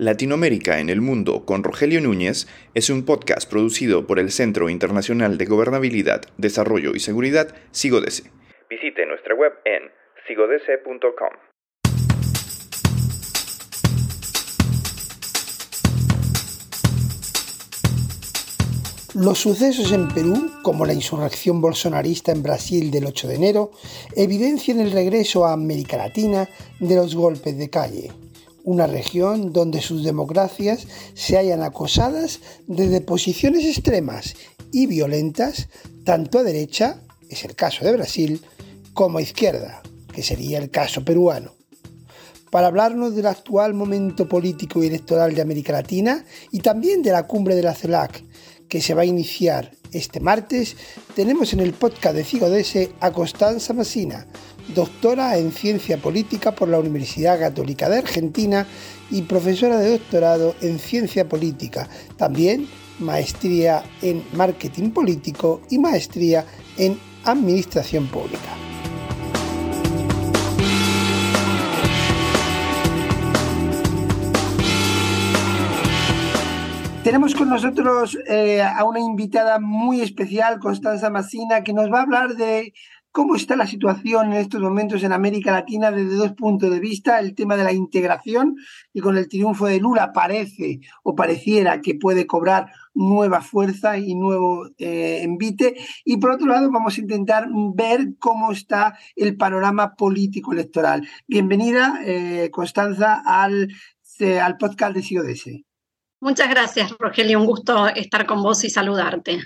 Latinoamérica en el Mundo con Rogelio Núñez es un podcast producido por el Centro Internacional de Gobernabilidad, Desarrollo y Seguridad, SIGODESE. Visite nuestra web en sigodese.com. Los sucesos en Perú, como la insurrección bolsonarista en Brasil del 8 de enero, evidencian el regreso a América Latina de los golpes de calle una región donde sus democracias se hallan acosadas desde posiciones extremas y violentas, tanto a derecha, es el caso de Brasil, como a izquierda, que sería el caso peruano. Para hablarnos del actual momento político y electoral de América Latina y también de la cumbre de la CELAC, que se va a iniciar este martes, tenemos en el podcast de Cigodese a Constanza Massina, doctora en Ciencia Política por la Universidad Católica de Argentina y profesora de doctorado en Ciencia Política. También maestría en Marketing Político y maestría en Administración Pública. Tenemos con nosotros eh, a una invitada muy especial, Constanza Massina, que nos va a hablar de cómo está la situación en estos momentos en América Latina desde dos puntos de vista. El tema de la integración y con el triunfo de Lula parece o pareciera que puede cobrar nueva fuerza y nuevo eh, envite. Y por otro lado, vamos a intentar ver cómo está el panorama político electoral. Bienvenida, eh, Constanza, al, eh, al podcast de CIODS. Muchas gracias, Rogelio. Un gusto estar con vos y saludarte.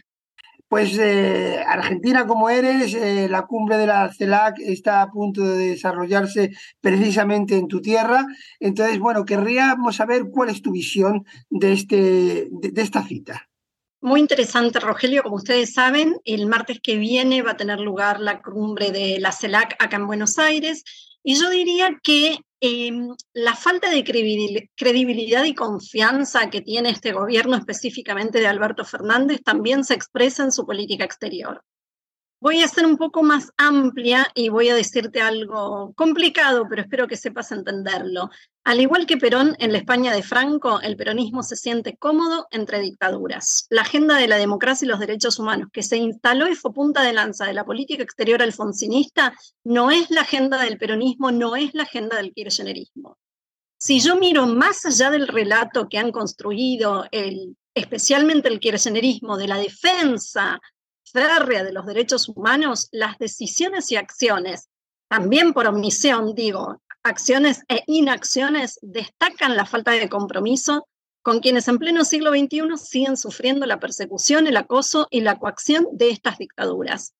Pues eh, Argentina como eres, eh, la cumbre de la CELAC está a punto de desarrollarse precisamente en tu tierra. Entonces, bueno, querríamos saber cuál es tu visión de, este, de esta cita. Muy interesante, Rogelio. Como ustedes saben, el martes que viene va a tener lugar la cumbre de la CELAC acá en Buenos Aires. Y yo diría que Em, la falta de credibilidad y confianza que tiene este gobierno, específicamente de Alberto Fernández, también se expresa en su política exterior. Voy a ser un poco más amplia y voy a decirte algo complicado, pero espero que sepas entenderlo. Al igual que Perón en la España de Franco, el peronismo se siente cómodo entre dictaduras. La agenda de la democracia y los derechos humanos que se instaló y fue punta de lanza de la política exterior alfonsinista no es la agenda del peronismo, no es la agenda del kirchnerismo. Si yo miro más allá del relato que han construido el, especialmente el kirchnerismo de la defensa de los derechos humanos, las decisiones y acciones, también por omisión, digo, acciones e inacciones, destacan la falta de compromiso con quienes en pleno siglo XXI siguen sufriendo la persecución, el acoso y la coacción de estas dictaduras.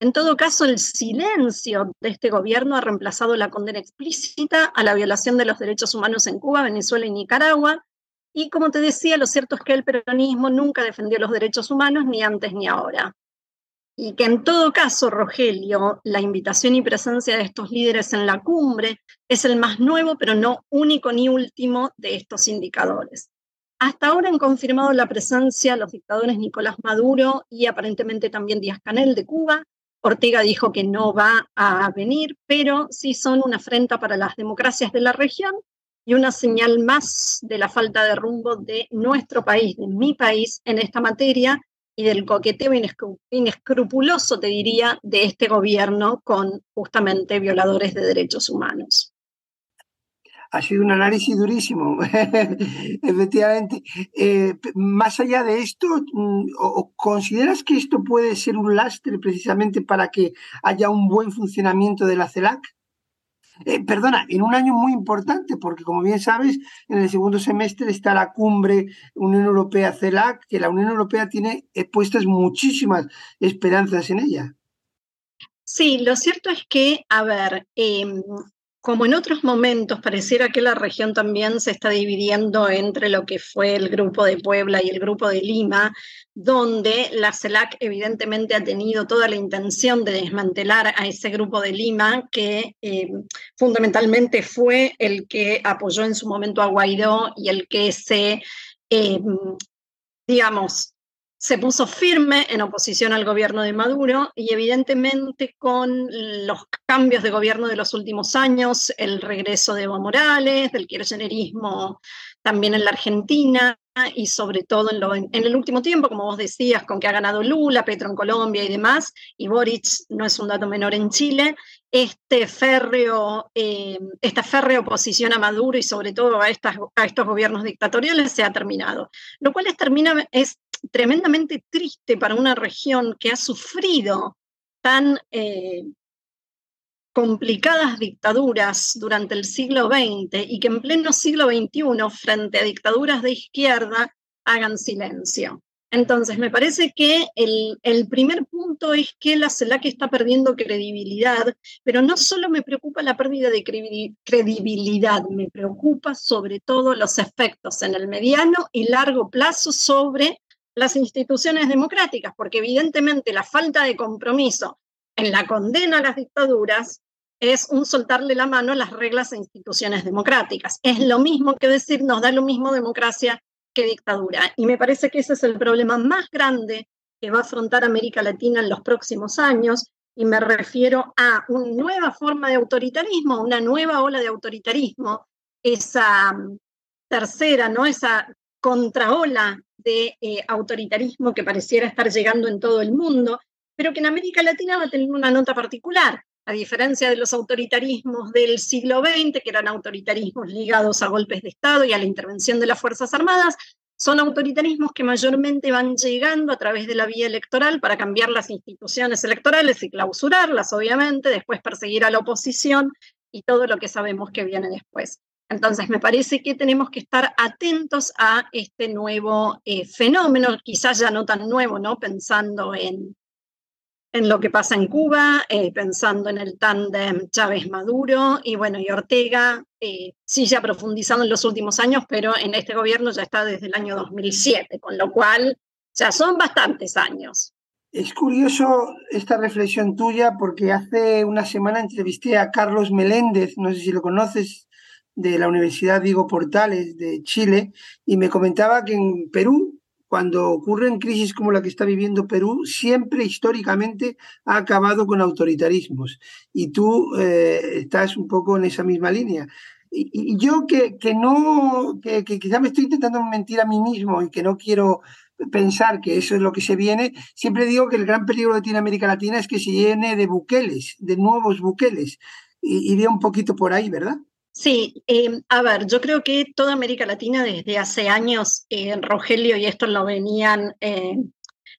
En todo caso, el silencio de este gobierno ha reemplazado la condena explícita a la violación de los derechos humanos en Cuba, Venezuela y Nicaragua, y como te decía, lo cierto es que el peronismo nunca defendió los derechos humanos ni antes ni ahora. Y que en todo caso, Rogelio, la invitación y presencia de estos líderes en la cumbre es el más nuevo, pero no único ni último de estos indicadores. Hasta ahora han confirmado la presencia los dictadores Nicolás Maduro y aparentemente también Díaz Canel de Cuba. Ortega dijo que no va a venir, pero sí son una afrenta para las democracias de la región y una señal más de la falta de rumbo de nuestro país, de mi país en esta materia y del coqueteo inescrupuloso, te diría, de este gobierno con justamente violadores de derechos humanos. Ha sido un análisis durísimo, efectivamente. Eh, más allá de esto, mm, ¿consideras que esto puede ser un lastre precisamente para que haya un buen funcionamiento de la CELAC? Eh, perdona, en un año muy importante, porque como bien sabes, en el segundo semestre está la cumbre Unión Europea-CELAC, que la Unión Europea tiene eh, puestas muchísimas esperanzas en ella. Sí, lo cierto es que, a ver, em, como en otros momentos, pareciera que la región también se está dividiendo entre lo que fue el grupo de Puebla y el grupo de Lima, donde la CELAC evidentemente ha tenido toda la intención de desmantelar a ese grupo de Lima, que eh, fundamentalmente fue el que apoyó en su momento a Guaidó y el que se, eh, digamos, se puso firme en oposición al gobierno de Maduro y evidentemente con los cambios de gobierno de los últimos años, el regreso de Evo Morales, del kirchnerismo también en la Argentina y sobre todo en, el último tiempo, como vos decías, con que ha ganado Lula, Petro en Colombia y demás, y Boric no es un dato menor en Chile, este férreo, eh, esta férrea oposición a Maduro y sobre todo a, estos gobiernos dictatoriales se ha terminado, lo cual termina, es tremendamente triste para una región que ha sufrido tan eh, complicadas dictaduras durante el siglo XX y que en pleno siglo XXI, frente a dictaduras de izquierda, hagan silencio. Entonces, me parece que el, el, primer punto es que la CELAC está perdiendo credibilidad, pero no solo me preocupa la pérdida de credibilidad, me preocupa sobre todo los efectos en el mediano y largo plazo sobre las instituciones democráticas, porque evidentemente la falta de compromiso en la condena a las dictaduras es un soltarle la mano a las reglas e instituciones democráticas. Es lo mismo que decir, nos da lo mismo democracia que dictadura. Y me parece que ese es el problema más grande que va a afrontar América Latina en los próximos años. Y me refiero a una nueva forma de autoritarismo, una nueva ola de autoritarismo, esa mm, tercera, ¿no? Esa contraola de eh, autoritarismo que pareciera estar llegando en todo el mundo, pero que en América Latina va a tener una nota particular. A diferencia de los autoritarismos del siglo XX, que eran autoritarismos ligados a golpes de Estado y a la intervención de las Fuerzas Armadas, son autoritarismos que mayormente van llegando a través de la vía electoral para cambiar las instituciones electorales y clausurarlas, obviamente, después perseguir a la oposición y todo lo que sabemos que viene después. Entonces, me parece que tenemos que estar atentos a este nuevo eh, fenómeno, quizás ya no tan nuevo, ¿no? Pensando en, en lo que pasa en Cuba, eh, pensando en el tándem Chávez-Maduro y bueno, y Ortega eh, sí se ha profundizado en los últimos años, pero en este gobierno ya está desde el año 2007, con lo cual ya son bastantes años. Es curioso esta reflexión tuya porque hace una semana entrevisté a Carlos Meléndez, no sé si lo conoces, de la Universidad Diego Portales de Chile, y me comentaba que en Perú cuando ocurren crisis como la que está viviendo Perú, siempre históricamente ha acabado con autoritarismos. Y tú eh, estás un poco en esa misma línea. Y, yo que, que no, que, que, quizá me estoy intentando mentir a mí mismo y que no quiero pensar que eso es lo que se viene, siempre digo que el gran peligro de América Latina es que se llene de buqueles, de nuevos buqueles. Y iría un poquito por ahí, ¿verdad? Sí, eh, a ver, yo creo que toda América Latina desde hace años, eh, Rogelio y esto lo venían eh,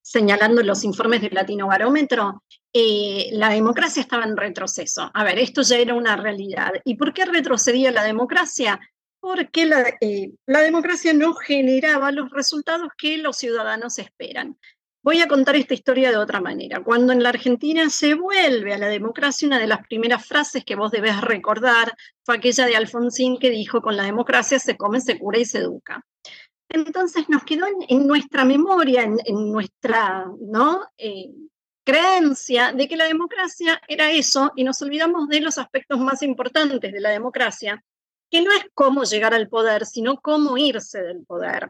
señalando los informes del Latino Barómetro, la democracia estaba en retroceso. A ver, esto ya era una realidad. ¿Y por qué retrocedía la democracia? Porque la democracia no generaba los resultados que los ciudadanos esperan. Voy a contar esta historia de otra manera. Cuando en la Argentina se vuelve a la democracia, una de las primeras frases que vos debés recordar fue aquella de Alfonsín que dijo, con la democracia se come, se cura y se educa. Entonces nos quedó en, nuestra memoria, en, nuestra ¿no? Eh, creencia de que la democracia era eso y nos olvidamos de los aspectos más importantes de la democracia, que no es cómo llegar al poder, sino cómo irse del poder.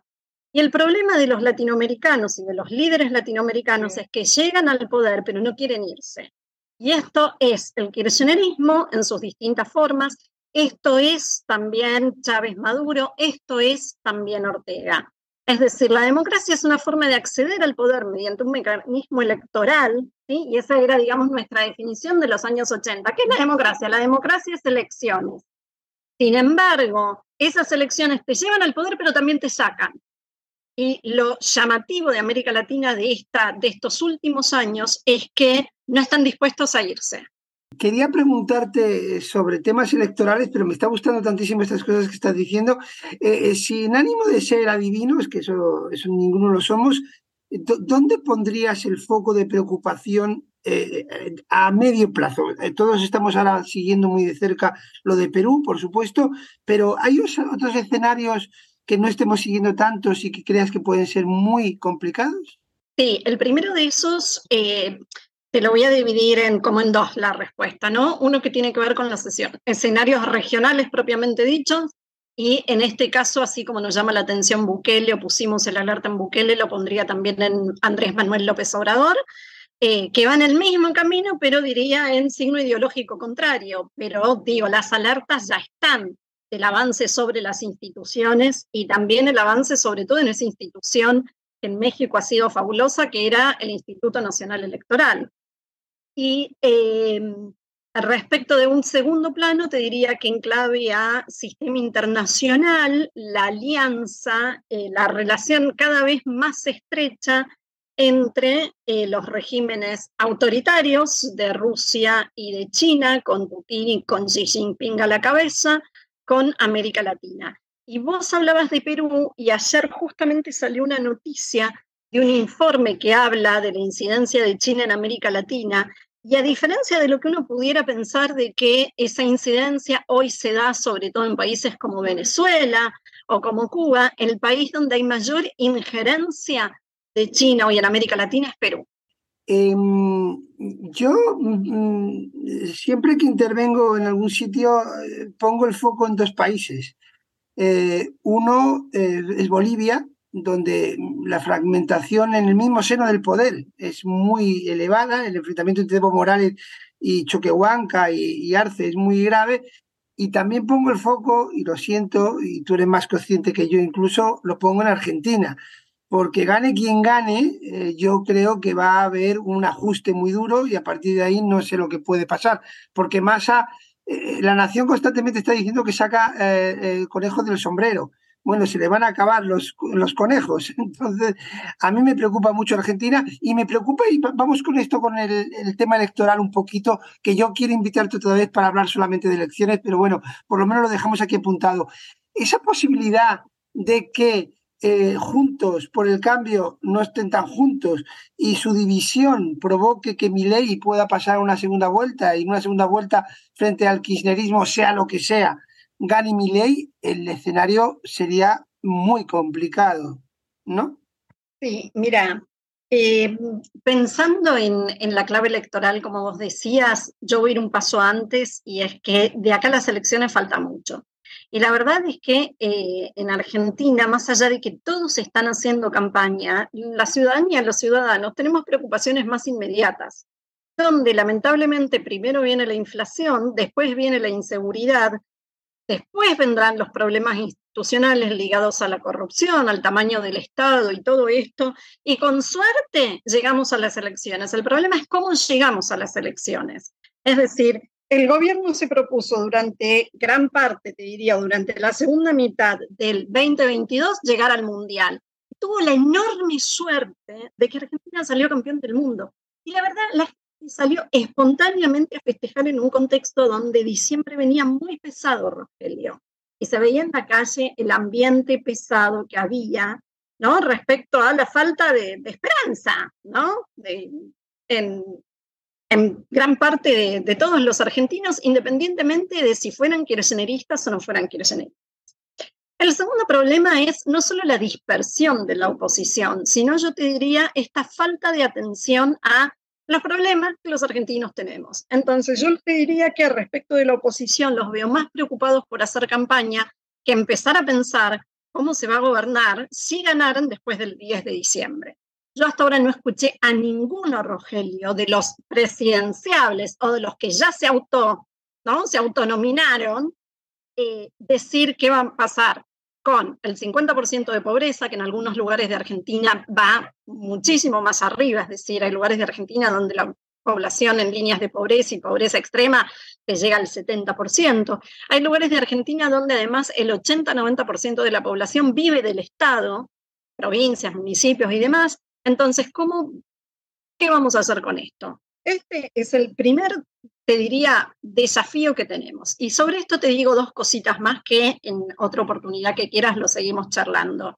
Y el problema de los latinoamericanos y de los líderes latinoamericanos es que llegan al poder pero no quieren irse. Y esto es el kirchnerismo en sus distintas formas, esto es también Chávez Maduro, esto es también Ortega. Es decir, la democracia es una forma de acceder al poder mediante un mecanismo electoral, ¿sí? y esa era, digamos, nuestra definición de los años 80. ¿Qué es la democracia? La democracia es elecciones. Sin embargo, esas elecciones te llevan al poder, pero también te sacan. Y lo llamativo de América Latina de, esta, de estos últimos años es que no están dispuestos a irse. Quería preguntarte sobre temas electorales, pero me está gustando tantísimo estas cosas que estás diciendo. Eh, eh, sin ánimo de ser adivinos, que eso, eso ninguno lo somos, ¿dónde pondrías el foco de preocupación eh, a medio plazo? todos estamos ahora siguiendo muy de cerca lo de Perú, por supuesto, pero ¿hay otros escenarios que no estemos siguiendo tantos y que creas que pueden ser muy complicados? Sí, el primero de esos eh, te lo voy a dividir en como en dos la respuesta, ¿no? Uno que tiene que ver con los escenarios regionales propiamente dichos, y en este caso, así como nos llama la atención Bukele, o pusimos el alerta en Bukele, lo pondría también en Andrés Manuel López Obrador, eh, que va en el mismo camino, pero diría en signo ideológico contrario. Pero digo, las alertas ya están el avance sobre las instituciones y también el avance sobre todo en esa institución que en México ha sido fabulosa, que era el Instituto Nacional Electoral. Y em, respecto de un segundo plano, te diría que en clave a sistema internacional, la alianza, eh, la relación cada vez más estrecha entre eh, los regímenes autoritarios de Rusia y de China, con Putin y con Xi Jinping a la cabeza, con América Latina. Y vos hablabas de Perú y ayer justamente salió una noticia de un informe que habla de la incidencia de China en América Latina. Y a diferencia de lo que uno pudiera pensar de que esa incidencia hoy se da sobre todo en países como Venezuela o como Cuba, el país donde hay mayor injerencia de China hoy en América Latina es Perú. Em, yo mm, siempre que intervengo en algún sitio eh, pongo el foco en dos países. Eh, uno eh, es Bolivia, donde la fragmentación en el mismo seno del poder es muy elevada, el enfrentamiento entre Evo Morales y Choquehuanca y Arce es muy grave, y también pongo el foco, y lo siento, y tú eres más consciente que yo incluso, lo pongo en Argentina, porque gane quien gane, eh, yo creo que va a haber un ajuste muy duro y a partir de ahí no sé lo que puede pasar, porque Massa, eh, la nación constantemente está diciendo que saca eh, el conejo del sombrero bueno, se le van a acabar los, los conejos. Entonces, a mí me preocupa mucho Argentina y me preocupa, y vamos con esto, con el, tema electoral un poquito, que yo quiero invitarte otra vez para hablar solamente de elecciones, pero bueno, por lo menos lo dejamos aquí apuntado. Esa posibilidad de que eh, juntos por el cambio no estén tan juntos y su división provoque que mi ley pueda pasar una segunda vuelta y una segunda vuelta frente al kirchnerismo, sea lo que sea, gane mi ley, el escenario sería muy complicado, ¿no? Sí, mira, eh, pensando en, en, la clave electoral, como vos decías, yo voy a ir un paso antes y es que de acá a las elecciones falta mucho. Y la verdad es que eh, en Argentina, más allá de que todos están haciendo campaña, la ciudadanía, los ciudadanos, tenemos preocupaciones más inmediatas, donde lamentablemente primero viene la inflación, después viene la inseguridad, Después vendrán los problemas institucionales ligados a la corrupción, al tamaño del Estado y todo esto, y con suerte llegamos a las elecciones. El problema es cómo llegamos a las elecciones. Es decir, el gobierno se propuso durante gran parte, te diría, durante la segunda mitad del 2022, llegar al Mundial. Tuvo la enorme suerte de que Argentina salió campeón del mundo. Y la verdad, la salió espontáneamente a festejar en un contexto donde diciembre venía muy pesado, Rogelio, y se veía en la calle el ambiente pesado que había, ¿no? Respecto a la falta de, esperanza, ¿no? en, gran parte de, todos los argentinos, independientemente de si fueran kirchneristas o no fueran kirchneristas. El segundo problema es no solo la dispersión de la oposición, sino yo te diría esta falta de atención a los problemas que los argentinos tenemos. Entonces, yo te diría que respecto de la oposición los veo más preocupados por hacer campaña que empezar a pensar cómo se va a gobernar si ganaran después del 10 de diciembre. Yo hasta ahora no escuché a ninguno, Rogelio, de los presidenciables o de los que ya se auto, ¿no? Se autonominaron, eh, decir qué va a pasar con el 50% de pobreza, que en algunos lugares de Argentina va muchísimo más arriba, es decir, hay lugares de Argentina donde la población en líneas de pobreza y pobreza extrema te llega al 70%. Hay lugares de Argentina donde además el 80-90% de la población vive del Estado, provincias, municipios y demás. Entonces, ¿cómo, ¿qué vamos a hacer con esto? Este es el primer te diría, desafío que tenemos. Y sobre esto te digo dos cositas más que en otra oportunidad que quieras lo seguimos charlando.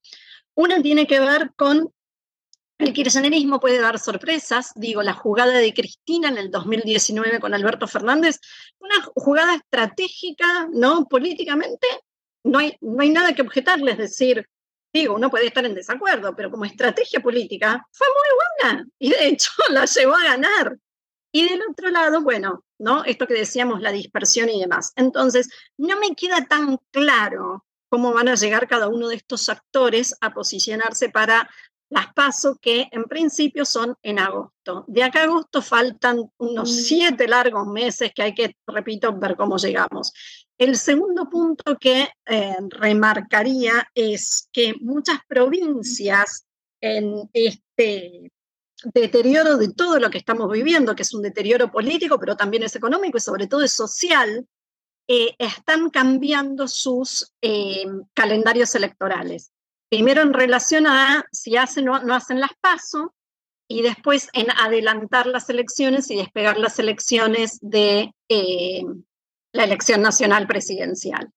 Una tiene que ver con el kirchnerismo puede dar sorpresas. Digo, la jugada de Cristina en el 2019 con Alberto Fernández, una jugada estratégica, ¿no? Políticamente, no hay, no hay nada que objetarle, es decir, digo, uno puede estar en desacuerdo, pero como estrategia política fue muy buena y de hecho la llevó a ganar. Y del otro lado, bueno, ¿no? Esto que decíamos, la dispersión y demás. Entonces, no me queda tan claro cómo van a llegar cada uno de estos actores a posicionarse para las paso que en principio son en agosto. De acá a agosto faltan unos mm. siete largos meses que hay que, repito, ver cómo llegamos. El segundo punto que eh, remarcaría es que muchas provincias en este deterioro de todo lo que estamos viviendo, que es un deterioro político, pero también es económico y sobre todo es social, eh, están cambiando sus eh, calendarios electorales. Primero en relación a si hacen o no hacen las pasos y después en adelantar las elecciones y despegar las elecciones de eh, la elección nacional presidencial.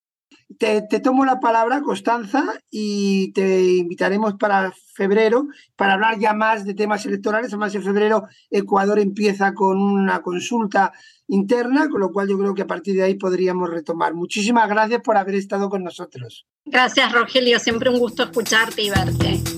Te, tomo la palabra, Constanza, y te invitaremos para febrero para hablar ya más de temas electorales. Además, en febrero Ecuador empieza con una consulta interna, con lo cual yo creo que a partir de ahí podríamos retomar. Muchísimas gracias por haber estado con nosotros. Gracias, Rogelio. Siempre un gusto escucharte y verte.